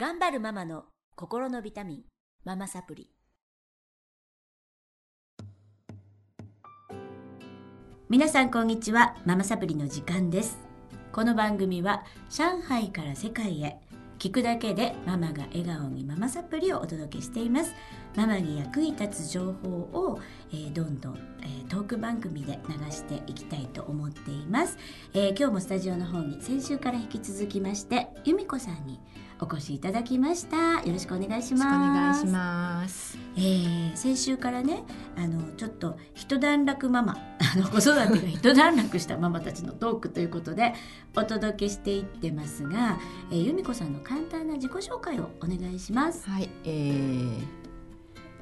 頑張るママの心のビタミンママサプリ。皆さんこんにちはママサプリの時間です。この番組は上海から世界へ聞くだけでママが笑顔にママサプリをお届けしています。ママに役に立つ情報を、えー、どんどん、えー、トーク番組で流していきたいと思っています、えー、今日もスタジオの方に先週から引き続きまして由美子さんにお越しいただきました。よろしくお願いします。お願いします。えー、先週からねあのちょっと一段落ママ あの子育てが一段落したママたちのトークということでお届けしていってますが、えー、由美子さんの簡単な自己紹介をお願いします。はいえー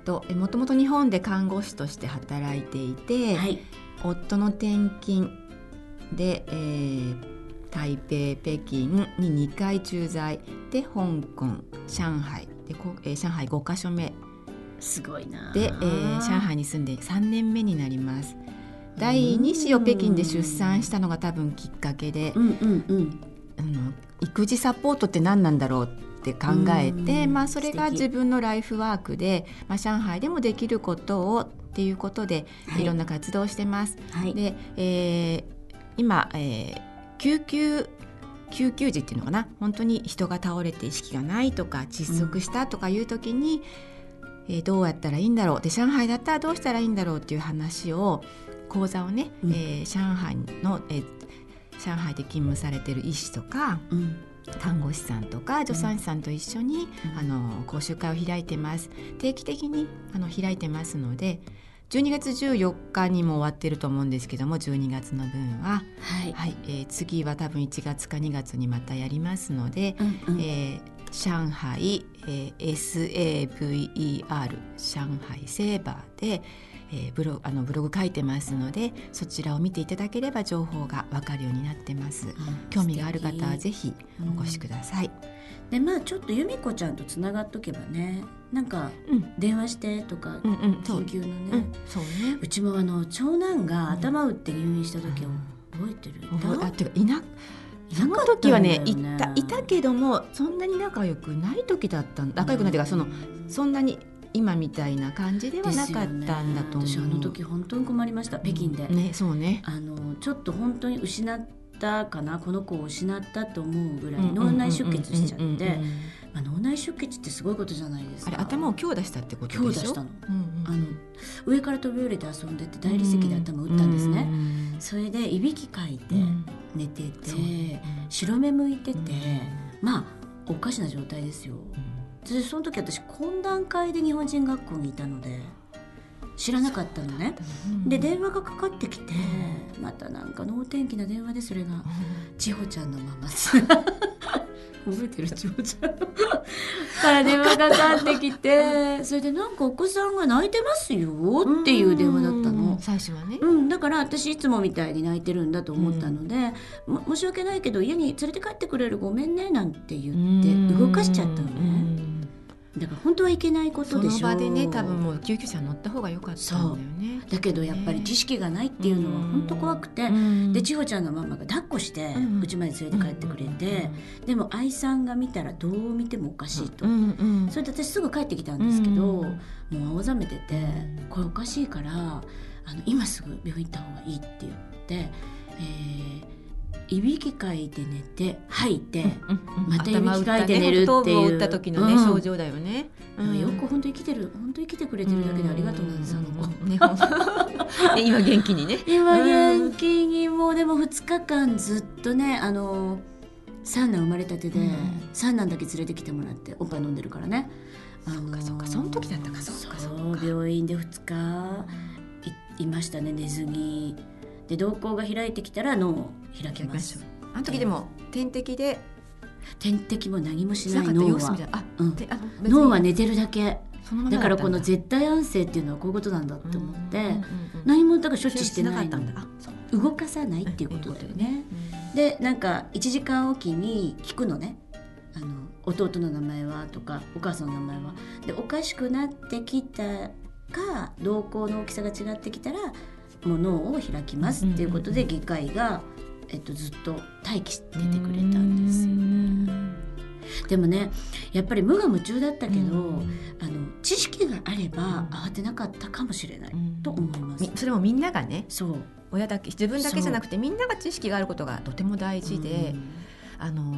ともともと日本で看護師として働いていて、はい、夫の転勤で、えー、台北北京に2回駐在で香港上海で、えー、上海5か所目。すごいなで、えー、上海に住んで3年目になります。第2子を北京で出産したのが多分きっかけで、うんうんうん、あの育児サポートって何なんだろうって考えて、まあ、それが自分のライフワークで、まあ、上海でもできることをっていうことで、はい、いろんな活動をしてます。はい、で、えー、今、えー救急救急時っていうのかな？本当に人が倒れて意識がないとか窒息したとかいう時に、うん、えー、どうやったらいいんだろう？で上海だったらどうしたらいいんだろうっていう話を講座をね、うん、えー、上海の、えー、上海で勤務されてる医師とか、うん、看護師さんとか助産師さんと一緒に、あの講習会を開いてます。定期的にあの開いてますので12月14日にも終わってると思うんですけども12月の分は、はい。はい。えー、次は多分1月か2月にまたやりますので、うんうん、えー、上海、えー、SAVER 上海セーバーで、えー、ブロあのブログ書いてますのでそちらを見ていただければ情報がわかるようになってます、うん、興味がある方はぜひお越しください、うんでまあちょっと由美子ちゃんとつながっとけばねなんか電話してとか、うんうん、緊急のね。うん、そうね。うちもあの長男が頭打って入院した時を覚えてる、うん、あてかいなその時はねいたいたけどもそんなに仲良くない時だった仲良くないというかそのそんなに今みたいな感じではなかったんだと思う、ね、私あの時本当に困りました。北京で、ねそうね。あのちょっと本当に失っったかなこの子を失ったと思うぐらい脳内出血しちゃって。まあ、脳内出血ってすごいことじゃないですか。あれ頭を強打したってこと強打したの。うんうん、あの上から飛び降りて遊んでて大理石で頭打ったんですね、うんうん、それでいびきかいて寝てて、うん、白目向いてて、まあおかしな状態ですよ、でその時私懇談会で日本人学校にいたので知らなかったのね、うん、で電話がかかってきて、うん、またなんか能天気な電話でそれが、千穂ちゃんのママ 覚えてる千穂ちゃん。から電話がかかってきてそれでなんかお子さんが泣いてますよっていう電話だったの。最初はね、うん、だから私いつもみたいに泣いてるんだと思ったので、申し訳ないけど家に連れて帰ってくれるごめんねなんて言って動かしちゃったのね。だから本当はいけないことでしょその場でね多分もう救急車乗った方が良かったんだよねだけどやっぱり知識がないっていうのは本当怖くて、で千穂ちゃんのママが抱っこしてうちまで連れて帰ってくれて、でも愛さんが見たらどう見てもおかしいと、それで私すぐ帰ってきたんですけど、もう青ざめててこれおかしいからあの今すぐ病院行った方がいいって言って、えー、いびきかいて寝て吐いて、またいびきかいて寝るっていう、ね、打った時のね、うん、症状だよね、うん、よく本当生きてる本当生きてくれてるだけでありがとうなんです、あの子、ね、今元気にね。今元気にもうでも2日間ずっとねあの三男生まれたてで、三男だけ連れてきてもらっておっぱい飲んでるからね。そうかそうか。その時だったか。そうかそう病院で2日いいましたね寝ずに。で瞳孔が開いてきたら脳を開きます。あの時でも点滴で？点滴も何もしない脳は、うん、脳は寝てるだけ。だからこの絶対安静っていうのはこういうことなんだって思って、何もだから処置してないの動かさないっていうことだよね。でなんか1時間おきに聞くのね。あの弟の名前はとかお母さんの名前は。でおかしくなってきたか瞳孔の大きさが違ってきたらものを開きますっていうことで外科医が、えっと、ずっと待機しててくれたんです。よ。でもねやっぱり無我夢中だったけど、うん、あの知識があれば慌てなかったかもしれない、と思います。それもみんながねそう。親だけ自分だけじゃなくてみんなが知識があることがとても大事で、あの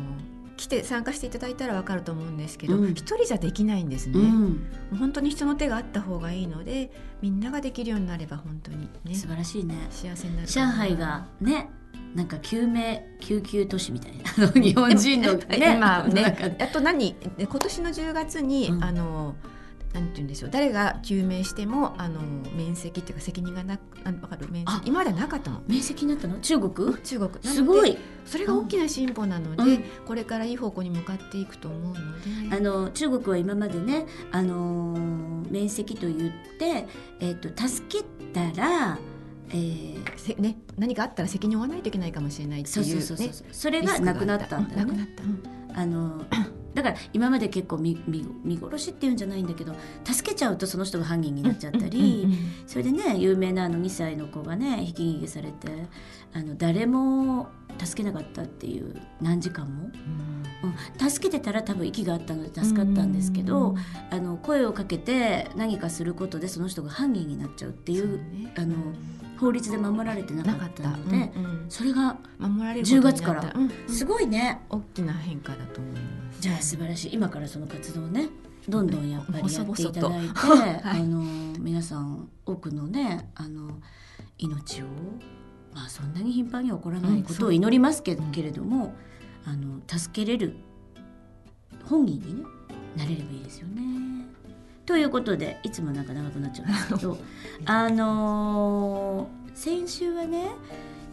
来て参加していただいたら分かると思うんですけど、うん、一人じゃできないんですね、うん、本当に人の手があった方がいいのでみんなができるようになれば本当にね素晴らしいね。幸せになる上海がねなんか救命救急都市みたいな日本人のね まあね あと何？今年の10月に、うん、あのなんて言うんでしょう。誰が救命してもあの面積っていうか責任がなあ分かる？面積。今までなかったの面積になったの？中国？中国。すごい。それが大きな進歩なので、うん、これからいい方向に向かっていくと思うので。あの中国は今までねあの面積と言って、えーと、助けたらえーね、何かあったら責任を負わないといけないかもしれないっていう、ね、そうそうそうそれがなくなったんだよね。なくなった、うん、あの だから今まで結構見見殺しっていうんじゃないんだけど助けちゃうとその人が犯人になっちゃったり、それでね有名なあの2歳の子がねひき逃げされてあの誰も助けなかったっていう何時間も、うん、助けてたら多分息があったので助かったんですけど、あの声をかけて何かすることでその人が犯人になっちゃうっていう、ね、あの。法律で守られてなかったので、うんうん、それが守られる10月から、うん。すごいね。大きな変化だと思います。じゃあ素晴らしい。今からその活動ねどんどんやっぱりやっていただいて、はい、あの皆さん多くのねあの命をまあそんなに頻繁に起こらないことを祈りますけ,、けれどもあの助けれる本人にねなれればいいですよね。ということでいつもなんか長くなっちゃうんですけど あのー、先週はね、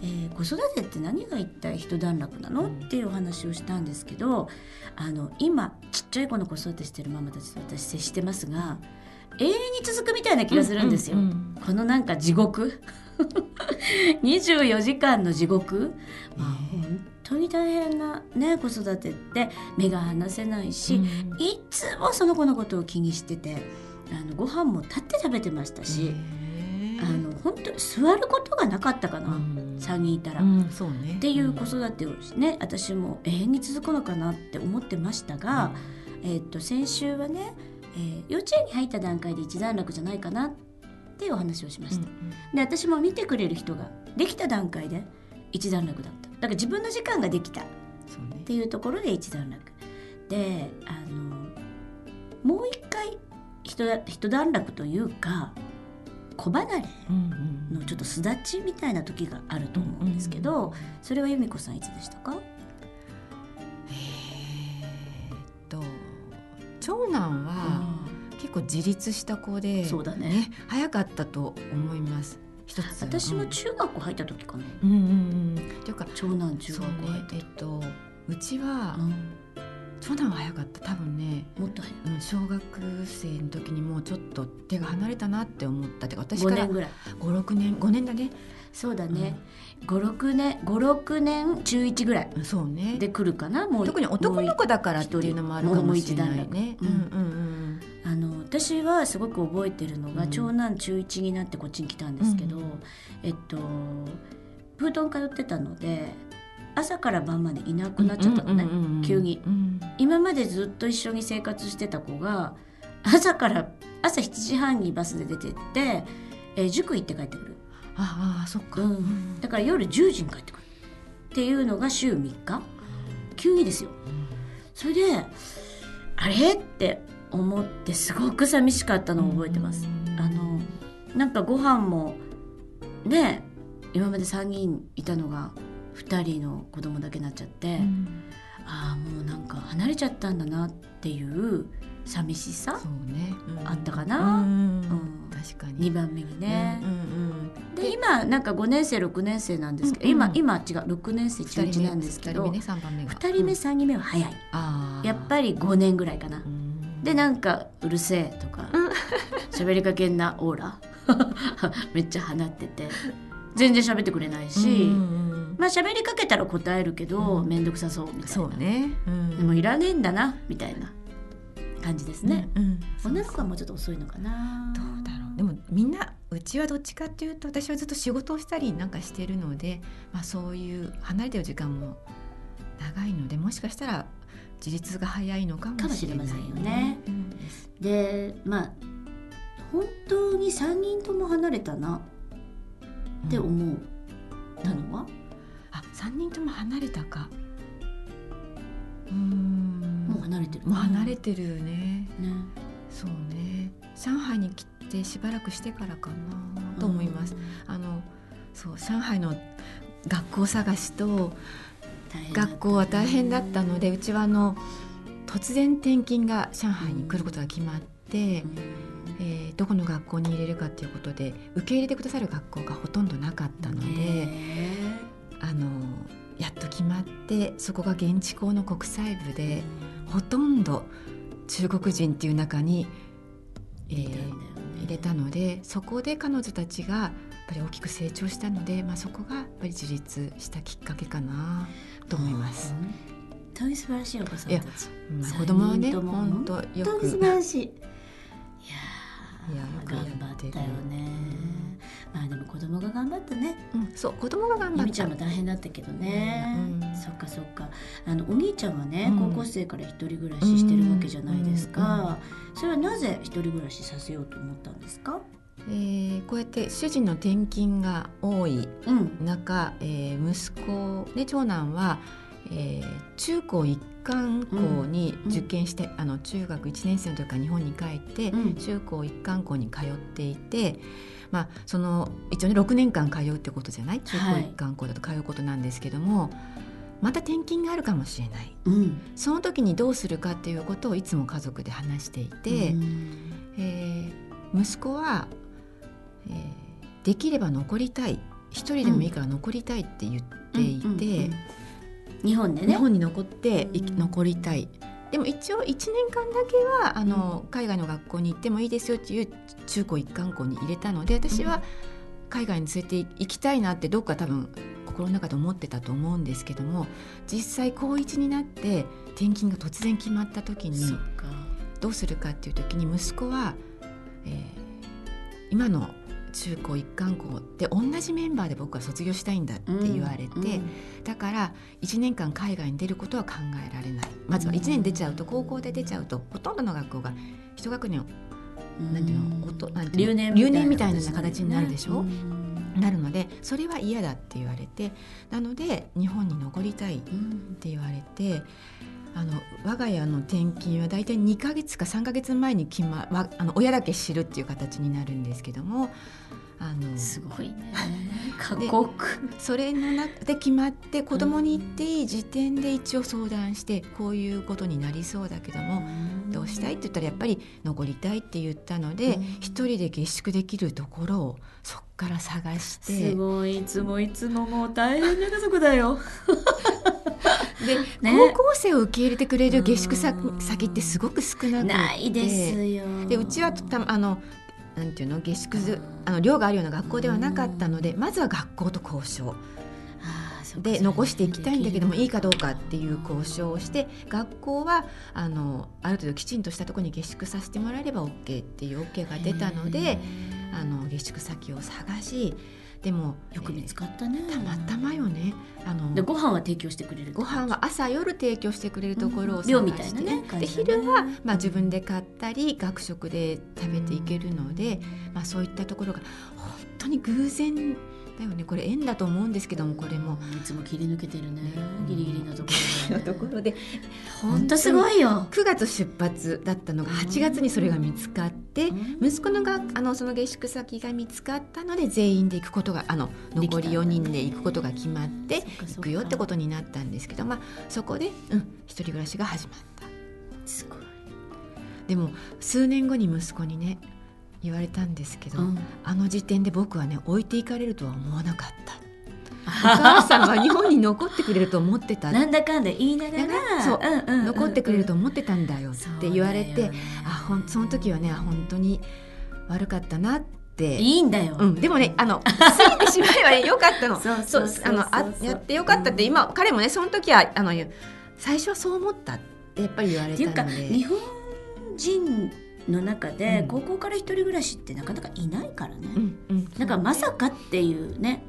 えー、子育てって何が一体一段落なの？っていうお話をしたんですけどあの今ちっちゃい子の子育てしてるママたちと私接してますが永遠に続くみたいな気がするんですよ。このなんか地獄 24時間の地獄、まあ、本当に大変な、ね、子育てって目が離せないし、うん、いつもその子のことを気にしててあのご飯も立って食べてましたし。あの本当に座ることがなかったかな、うん、3人いたら、うんそうね、っていう子育てをね、私も永遠に続くのかなって思ってましたが、うん、えー、っと先週はね、えー、幼稚園に入った段階で一段落じゃないかなっていうお話をしました。で私も見てくれる人ができた段階で一段落だった。だから自分の時間ができた。っていうところで一段落。であのもう一回一段落というか子離れのちょっと巣立ちみたいな時があると思うんですけど、それは由美子さんいつでしたか？えー、っと長男は結構自立した子で、そうだね。早かったと思います。一つ私も中学校入った時かな。うんうんうん。っていうか長男中学校入った、ね、えっとうちは、うん、長男は早かった。多分ねもっと早い、小学生の時にもうちょっと手が離れたなって思った。って私から5年ぐらい。56年5年だね。そうだね、うん、56年56年中1ぐらい。そうね。で来るかなもう。特に男の子だからっていうのもあるかもしれないね。うんうんうんあの私はすごく覚えてるのが、うん、長男中1になってこっちに来たんですけど、うん、えっとプートン通ってたので朝から晩までいなくなっちゃったのね、急に、うん、今までずっと一緒に生活してた子が朝から朝7時半にバスで出てって、えー、塾行って帰ってくる。ああそっか、うん、だから夜10時に帰ってくる。っていうのが週3日。急にですよ、それであれ？って思ってすごく寂しかったのを覚えてます。あのなんかご飯もね今まで3人いたのが2人の子供だけになっちゃって、うん、ああもうなんか離れちゃったんだなっていう寂しさ、ねうん、あったかな、うん、確かに。2番目にね。で今なんか5年生6年生なんですけど、今今違う6年生中1なんですけど2人目,、ね、3, 番目2人目3人目は早い、やっぱり5年ぐらいかな。でなんか「うるせえ」とか喋りかけんなオーラ めっちゃ放ってて全然喋ってくれないし、うんうん、まあ喋りかけたら答えるけど面倒、うん、くさそうみたいな。そうね、うん、でもいらねえんだなみたいな感じですね、うんうん、女の子はもうちょっと遅いのかな。どうだろう。でもみんなうちはどっちかっていうと私はずっと仕事をしたりなんかしてるので、まあ、そういう離れてる時間も長いのでもしかしたら自立が早いのかもしれませんよね。でまあ本当に3人とも離れたな。って思う。たのは、うん、あ3人とも離れたか。うん。もう離れてる、もう離れてるね。ね。そうね。上海に来てしばらくしてからかな。と思います。あのそう上海の学校探しと学校は大変だったのでうちはあの突然転勤が上海に来ることが決まって、うん、えー、どこの学校に入れるかということで受け入れてくださる学校がほとんどなかったので、あのやっと決まってそこが現地校の国際部で、うん、ほとんど中国人っていう中に、えー、入れたのでそこで彼女たちがぱり大きく成長したので、まあ、そこがやっぱり自立したきっかけかなと思います。本当に素晴らしいお子さんたち。まあ、子供はね本当よく素晴らしい。いや頑張ったよね。まあでも子供が頑張ったね。うん、そう子供が頑張った。ちゃんも大変だったけどね。うん、そっかそっか。あのお兄ちゃんはね、高校生から一人暮らししてるわけじゃないですか。それはなぜ一人暮らしさせようと思ったんですか？えー、こうやって主人の転勤が多い中、うん、えー、息子で長男は、えー、中高一貫校に受験して、うん、あの中学1年生の時から日本に帰って、うん、中高一貫校に通っていて、まあ、その一応ね6年間通うってことじゃない？中高一貫校だと通うことなんですけども。はいまた転勤があるかもしれない、うん、その時にどうするかっていうことをいつも家族で話していて、うん、えー、息子はえー、できれば残りたい。一人でもいいから残りたいって言っていて、日本でね。日本に残って残りたい。でも一応1年間だけはあの、うん、海外の学校に行ってもいいですよっていう中高一貫校に入れたので私は海外に連れて行きたいなってどっか多分心の中で思ってたと思うんですけども実際高1になって転勤が突然決まった時にどうするかっていう時に息子は、えー、今の中高一貫校で同じメンバーで僕は卒業したいんだって言われて、うんうん、だから1年間海外に出ることは考えられない。まずは1年出ちゃうと高校で出ちゃうとほとんどの学校が一学年なんていうの音なんて留年留年みたいな形になるでしょ、うなるのでそれは嫌だって言われてなので日本に残りたいって言われて。あの我が家の転勤は大体2か月か3か月前に決、ま、あの親だけ知るっていう形になるんですけどもあのすごいね。過酷。それの中で決まって子供に言っていい時点で一応相談してこういうことになりそうだけどもどうしたいって言ったらやっぱり残りたいって言ったので一人で下宿できるところをそっから探して。すごいいつもいつももう大変な家族だよ。で、ね、高校生を受け入れてくれる下宿先ってすごく少なくて。ないですよ。でうちはたあのなんていうの？下宿あの寮があるような学校ではなかったのでまずは学校と交渉。で残していきたいんだけどもいいかどうかっていう交渉をして学校はあのある程度きちんとしたところに下宿させてもらえれば OK っていう OK が出たのであの下宿先を探しでもよく見つかったね、えー、たまたまよね。あのでご飯は提供してくれるご飯は朝夜提供してくれるところを探して、ね、で昼は、まあ、自分で買ったり学食で食べていけるので、まあ、そういったところが本当に偶然だよね。これ縁だと思うんですけどもこれも。いつも切り抜けてるね。ギリギリのところ、ね、のところで。本当すごいよ。9月出発だったのが8月にそれが見つかって、息子のがあのその下宿先が見つかったので全員で行くことがあの残り4人で行くことが決まって行くよってことになったんですけどまあそこで、うん、一人暮らしが始まった。すごい。でも数年後に息子にね言われたんですけど、うん、あの時点で僕はね置いていかれるとは思わなかった。お母さんは日本に残ってくれると思ってた。なんだかんだ言いながらそう、うんうんうん、残ってくれると思ってたんだよって言われて、ね、あほんその時はね本当に悪かったなって。いいんだよ、うん、でもねあの過ぎてしまえばよかったの。そうあのあやってよかったって今、彼もねその時はあの最初はそう思ったってやっぱり言われたので。日本人の中で、高校から一人暮らしってなかなかいないからね、だからまさかっていうね。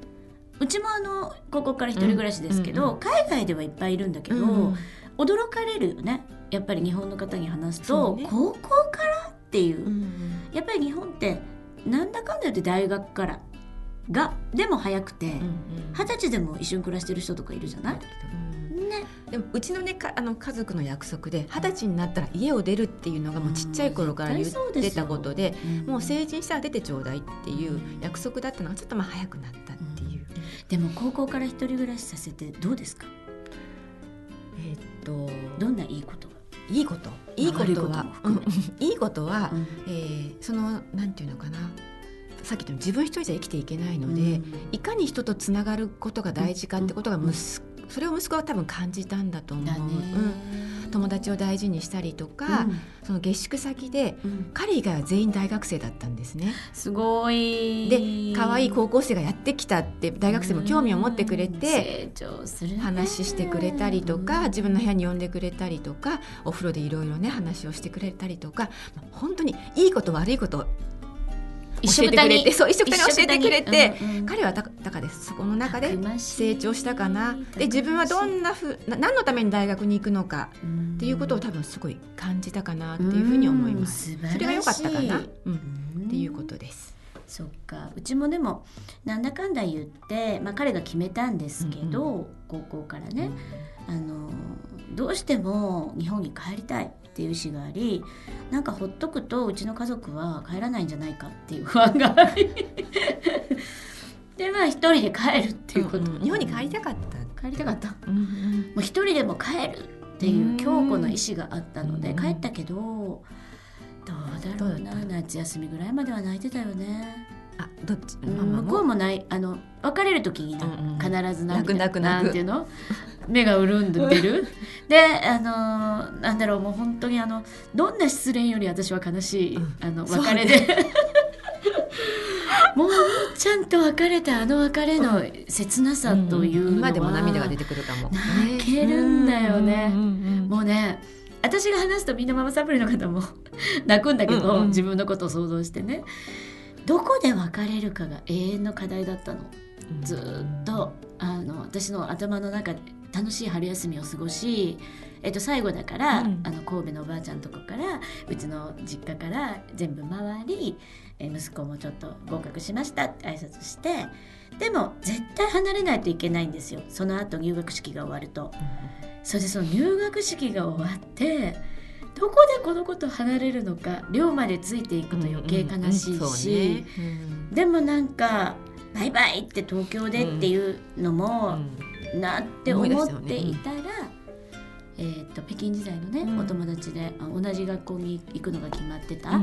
うちもあの高校から一人暮らしですけど、海外ではいっぱいいるんだけど、驚かれるよね。やっぱり日本の方に話すと、ね、高校からっていう、うん、やっぱり日本ってなんだかんだ言って大学からがでも早くて二十、歳でも一緒に暮らしてる人とかいるじゃない、ね、でもうちのねかあの家族の約束で二十歳になったら家を出るっていうのがもうちっちゃい頃から言ってたことでうもう成人したら出てちょうだいっていう約束だったのがちょっとまあ早くなったっていう、でも高校から一人暮らしさせてどうですか？えー、っとどんないいこと？いいこと。いいことは、いいことは、うん、えー、そのなんていうのかな。さっき言った自分一人じゃ生きていけないので、うん、いかに人とつながることが大事かってことが息それを息子は多分感じたんだと思う。うん、友達を大事にしたりとか、うん、その下宿先で、うん、彼以外は全員大学生だったんですね。すごい。で可愛い高校生がやってきたって大学生も興味を持ってくれて、話してくれたりとか自分の部屋に呼んでくれたりとかお風呂でいろいろね話をしてくれたりとか本当にいいこと悪いこと教えてくれてそう一緒に教えてくれて、うんうん、彼はだからです。そこの中で成長したかな。で自分はどんなふう何のために大学に行くのかっていうことを多分すごい感じたかなっていうふうに思います。それが良かったかな、うん、っていうことです。そっか。うちもでもなんだかんだ言って、まあ、彼が決めたんですけど、うんうん、高校からね、あのどうしても日本に帰りたいっていう意思がありなんかほっとくとうちの家族は帰らないんじゃないかっていう不安があり。でまあ一人で帰るっていうこと、うんうん、日本に帰りたかった。帰りたかった、うんうん、もう一人でも帰るっていう強固な意志があったので帰ったけどどうだろうな。夏休みぐらいまでは泣いてたよねあどっち、向こうもない。あの別れる時に、うんうん、必ず泣く泣く泣く。ていうの？目が潤んでる。であのなんだろう。もう本当にあのどんな失恋より私は悲しい、うん、あの別れで、ね、もうちゃんと別れたあの別れの切なさというのは、うん、今でも涙が出てくるかも。泣けるんだよね、もうね私が話すとみんなママサプリの方も 泣くんだけど、うんうん、自分のことを想像してねどこで別れるかが永遠の課題だったの？ずっとあの私の頭の中で楽しい春休みを過ごし、えっと、最後だから、うん、あの神戸のおばあちゃんとこからうちの実家から全部回り、え息子もちょっと合格しましたって挨拶してでも絶対離れないといけないんですよ。その後入学式が終わると。うん、それでその入学式が終わってどこでこの子と離れるのか寮までついていくと余計悲しいし、でもなんか「バイバイ!」って東京でっていうのも、なって思っていたら、えー、と北京時代のね、お友達で同じ学校に行くのが決まってた、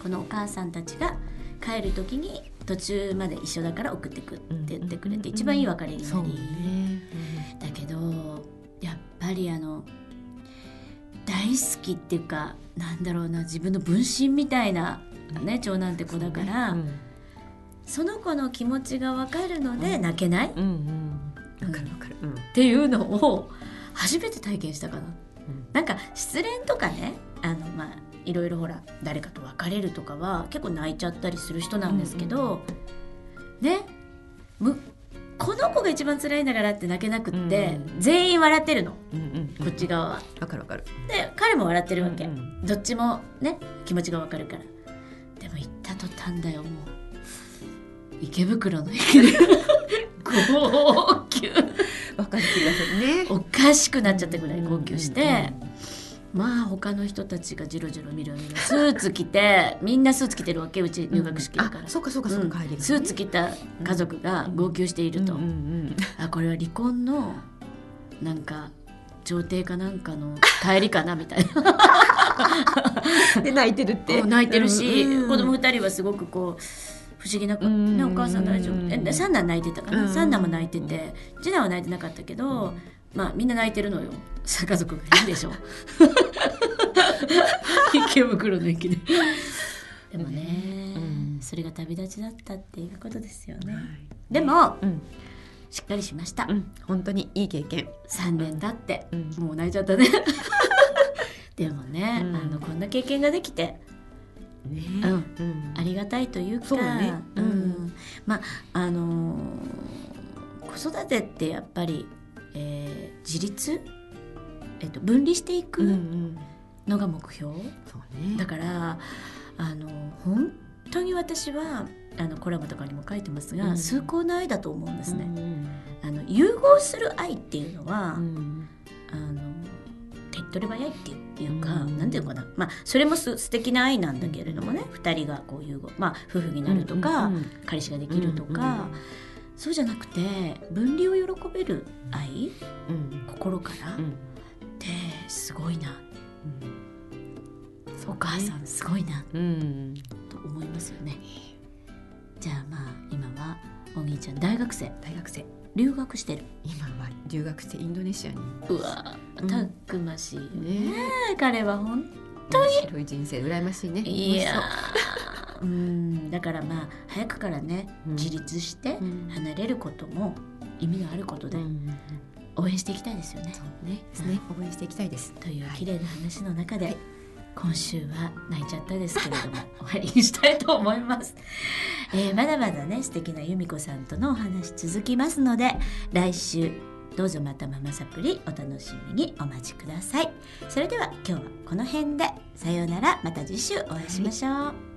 このお母さんたちが帰る時に途中まで一緒だから送ってくって言ってくれて、一番いい別れになり、だけどやっぱりあの大好きっていうかなんだろうな自分の分身みたいな、ね、長男って子だから、その子の気持ちが分かるので泣けない、分かる分かる、っていうのを初めて体験したかな。なんか失恋とかねあのまあいろいろほら誰かと別れるとかは結構泣いちゃったりする人なんですけど、ねむこの子が一番辛いんだからって泣けなくって、うん、全員笑ってるの、うんうん、こっち側は。わかるわかる。で彼も笑ってるわけ、うんうん、どっちもね気持ちがわかるから。でも行った途端だよもう。池袋の駅で。号泣。わかる気がするね。おかしくなっちゃったぐらい号泣して。うんうんうんまあ他の人たちがじろじろ見る見るスーツ着て みんなスーツ着てるわけうち入学式だから、うん、そうかそうかそうか、帰り、ね、スーツ着た家族が号泣していると、うんうんうん、あこれは離婚のなんか調停かなんかの帰りかなみたいな。で泣いてるって。泣いてるし、うんうん、子供二人はすごくこう不思議な、ね、お母さん大丈夫。え三男泣いてたかな、三男も泣いてて。次男は泣いてなかったけど、まあみんな泣いてるのよ。家族がいいでしょ。池袋の駅で。でもね、うん、それが旅立ちだったっていうことですよね、はい、でも、うん、しっかりしました、うん、本当にいい経験。3年経って、もう泣いちゃったね。でもね、あのこんな経験ができてね。うん。ありがたいというかね、うん。まああのー、子育てってやっぱり、えー、自立？えっと、分離していく？のが目標、うんうんね、だからあの本当に私はあのコラムとかにも書いてますが、うん、崇高な愛だと思うんですね。うん、あの融合する愛っていうのは、うん、あの手っ取り早いっていうか、うん、なんていうかな、まあ、それもす素敵な愛なんだけれどもね、うん、2人がこう融合、まあ、夫婦になるとか、うんうんうん、彼氏ができるとか、うんうん、そうじゃなくて分離を喜べる愛、心から、ってすごいな、お母さんすごいな、と思いますよね。じゃあまあ今はお兄ちゃん大学生。大学生。留学してる。今は留学してインドネシアに。うわたくましいね、彼は本当に。白い人生羨ましいね。いやうん。だからまあ早くからね、自立して離れることも意味があることで、応援していきたいですよね。ね。ですね、応援していきたいです。という綺麗な話の中で、はい、今週は泣いちゃったですけれども 終わりにしたいと思います。えー、まだまだね素敵な由美子さんとのお話続きますので来週どうぞまたママサプリお楽しみにお待ちください。それでは今日はこの辺でさようなら。また次週お会いしましょう、はい